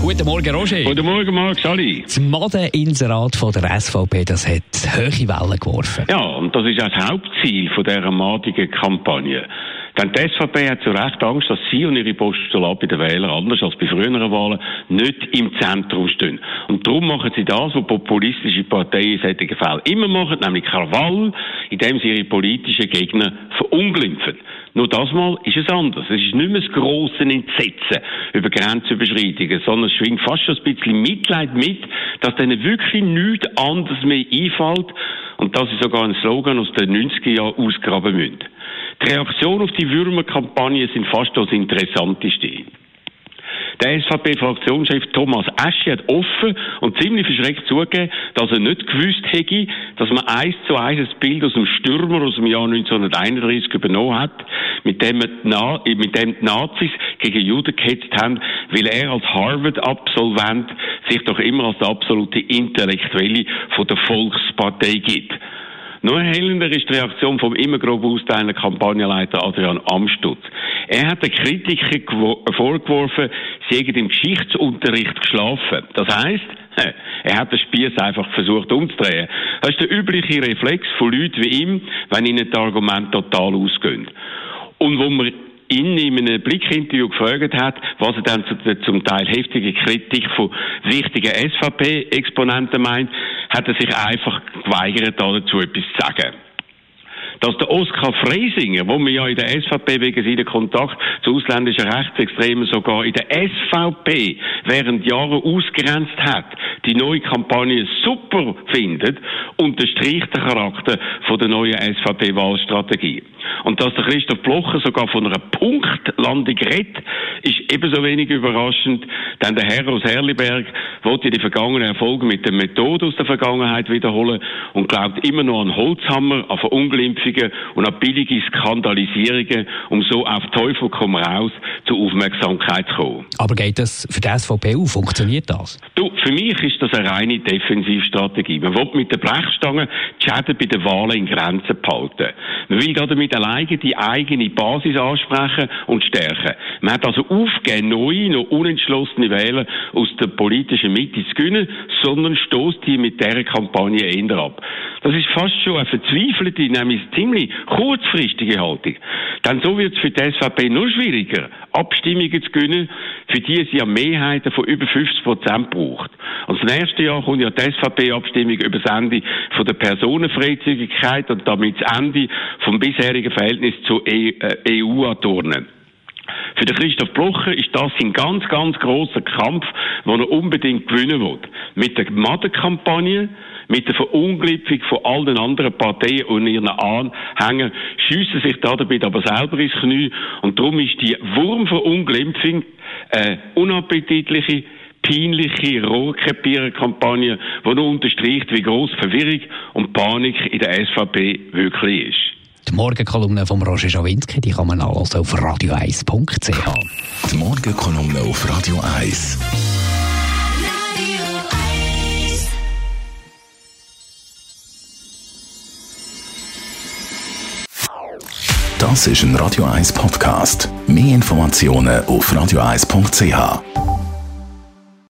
Guten Morgen, Roger. Guten Morgen, Marc Sali. Das Madeninserat von der SVP, das hat hohe Wellen geworfen. Ja, und das ist auch das Hauptziel von dieser madigen Kampagne. Denn die SVP hat zu Recht Angst, dass sie und ihre Postulate bei den Wählern, anders als bei früheren Wahlen, nicht im Zentrum stehen. Und darum machen sie das, was populistische Parteien in solchen Fällen immer machen, nämlich Krawall, indem sie ihre politischen Gegner verunglimpfen. Nur das Mal ist es anders. Es ist nicht mehr das grosse Entsetzen über Grenzüberschreitungen, sondern es schwingt fast schon ein bisschen Mitleid mit, dass denen wirklich nichts anderes mehr einfällt und dass sie sogar einen Slogan aus den 90er Jahren ausgraben müssen. Die Reaktionen auf die Würmerkampagne sind fast das Interessanteste. Der SVP-Fraktionschef Thomas Asche hat offen und ziemlich verschreckt zugegeben, dass er nicht gewusst hätte, dass man eins zu eins das Bild aus dem Stürmer aus dem Jahr 1931 übernommen hat, mit dem, die, mit dem die Nazis gegen Juden gehetzt haben, weil er als Harvard-Absolvent sich doch immer als der absolute Intellektuelle von der Volkspartei gibt. Noch erhellender ist die Reaktion vom immer grob austeilenden Kampagnenleiter Adrian Amstutz. Er hat den Kritikern vorgeworfen, sie hätten im Geschichtsunterricht geschlafen. Das heißt, er hat den Spieß einfach versucht umzudrehen. Das ist der übliche Reflex von Leuten wie ihm, wenn ihnen die Argumente total ausgehen. Und wo man ihn in einem Blickinterview gefragt hat, was er dann zu der zum Teil heftigen Kritik von wichtigen SVP-Exponenten meint, hat er sich einfach geweigert, dazu etwas zu sagen. Dass der Oskar Freisinger, wo man ja in der SVP wegen seiner Kontakt zu ausländischen Rechtsextremen sogar in der SVP während Jahren ausgrenzt hat, die neue Kampagne super findet, unterstreicht den Charakter von der neuen SVP-Wahlstrategie. Und dass der Christoph Blocher sogar von einer Punktlandung redet, ist ebenso wenig überraschend, denn der Herr aus Herliberg wollte die vergangenen Erfolge mit der Methode aus der Vergangenheit wiederholen und glaubt immer noch an Holzhammer, an Verunglimpfungen und an billige Skandalisierungen, um so auf Teufel komm raus zur Aufmerksamkeit zu kommen. Aber geht das für die SVP auch? Funktioniert das? Du, für mich ist das eine reine Defensivstrategie. Man will mit der Brechstange die Schäden bei den Wahlen in Grenzen behalten. Man will damit alleine die eigene Basis ansprechen und stärken. Man hat also aufgegeben, neue, noch unentschlossene Wähler aus der politischen Mitte zu gewinnen, sondern stoßt die mit dieser Kampagne eher ab. Das ist fast schon eine verzweifelte, nämlich ziemlich kurzfristige Haltung. Denn so wird es für die SVP noch schwieriger, Abstimmungen zu gewinnen, für die sie ja Mehrheiten von über 50 Prozent braucht. Und das nächste Jahr kommt ja die SVP-Abstimmung über das Ende von der Personenfreizügigkeit und damit das Ende vom bisherigen Verhältnis zur EU an Turnen. Für den Christoph Blocher ist das ein ganz, ganz großer Kampf, den er unbedingt gewinnen will. Mit der Madenkampagne, mit der Verunglimpfung von all den anderen Parteien und ihren Anhängern, schiessen sich da dabei aber selber ins Knie. Und darum ist die Wurmverunglimpfung äh, unappetitliche, peinliche Rohrkrepierer-Kampagne, die nur unterstreicht, wie groß Verwirrung und Panik in der SVP wirklich ist. Die Morgenkolumne von Roger Schawinski, die kann man alles auf radio1.ch. Die Morgenkolumne auf Radio 1. Das ist ein Radio 1 Podcast. Mehr Informationen auf radio1.ch.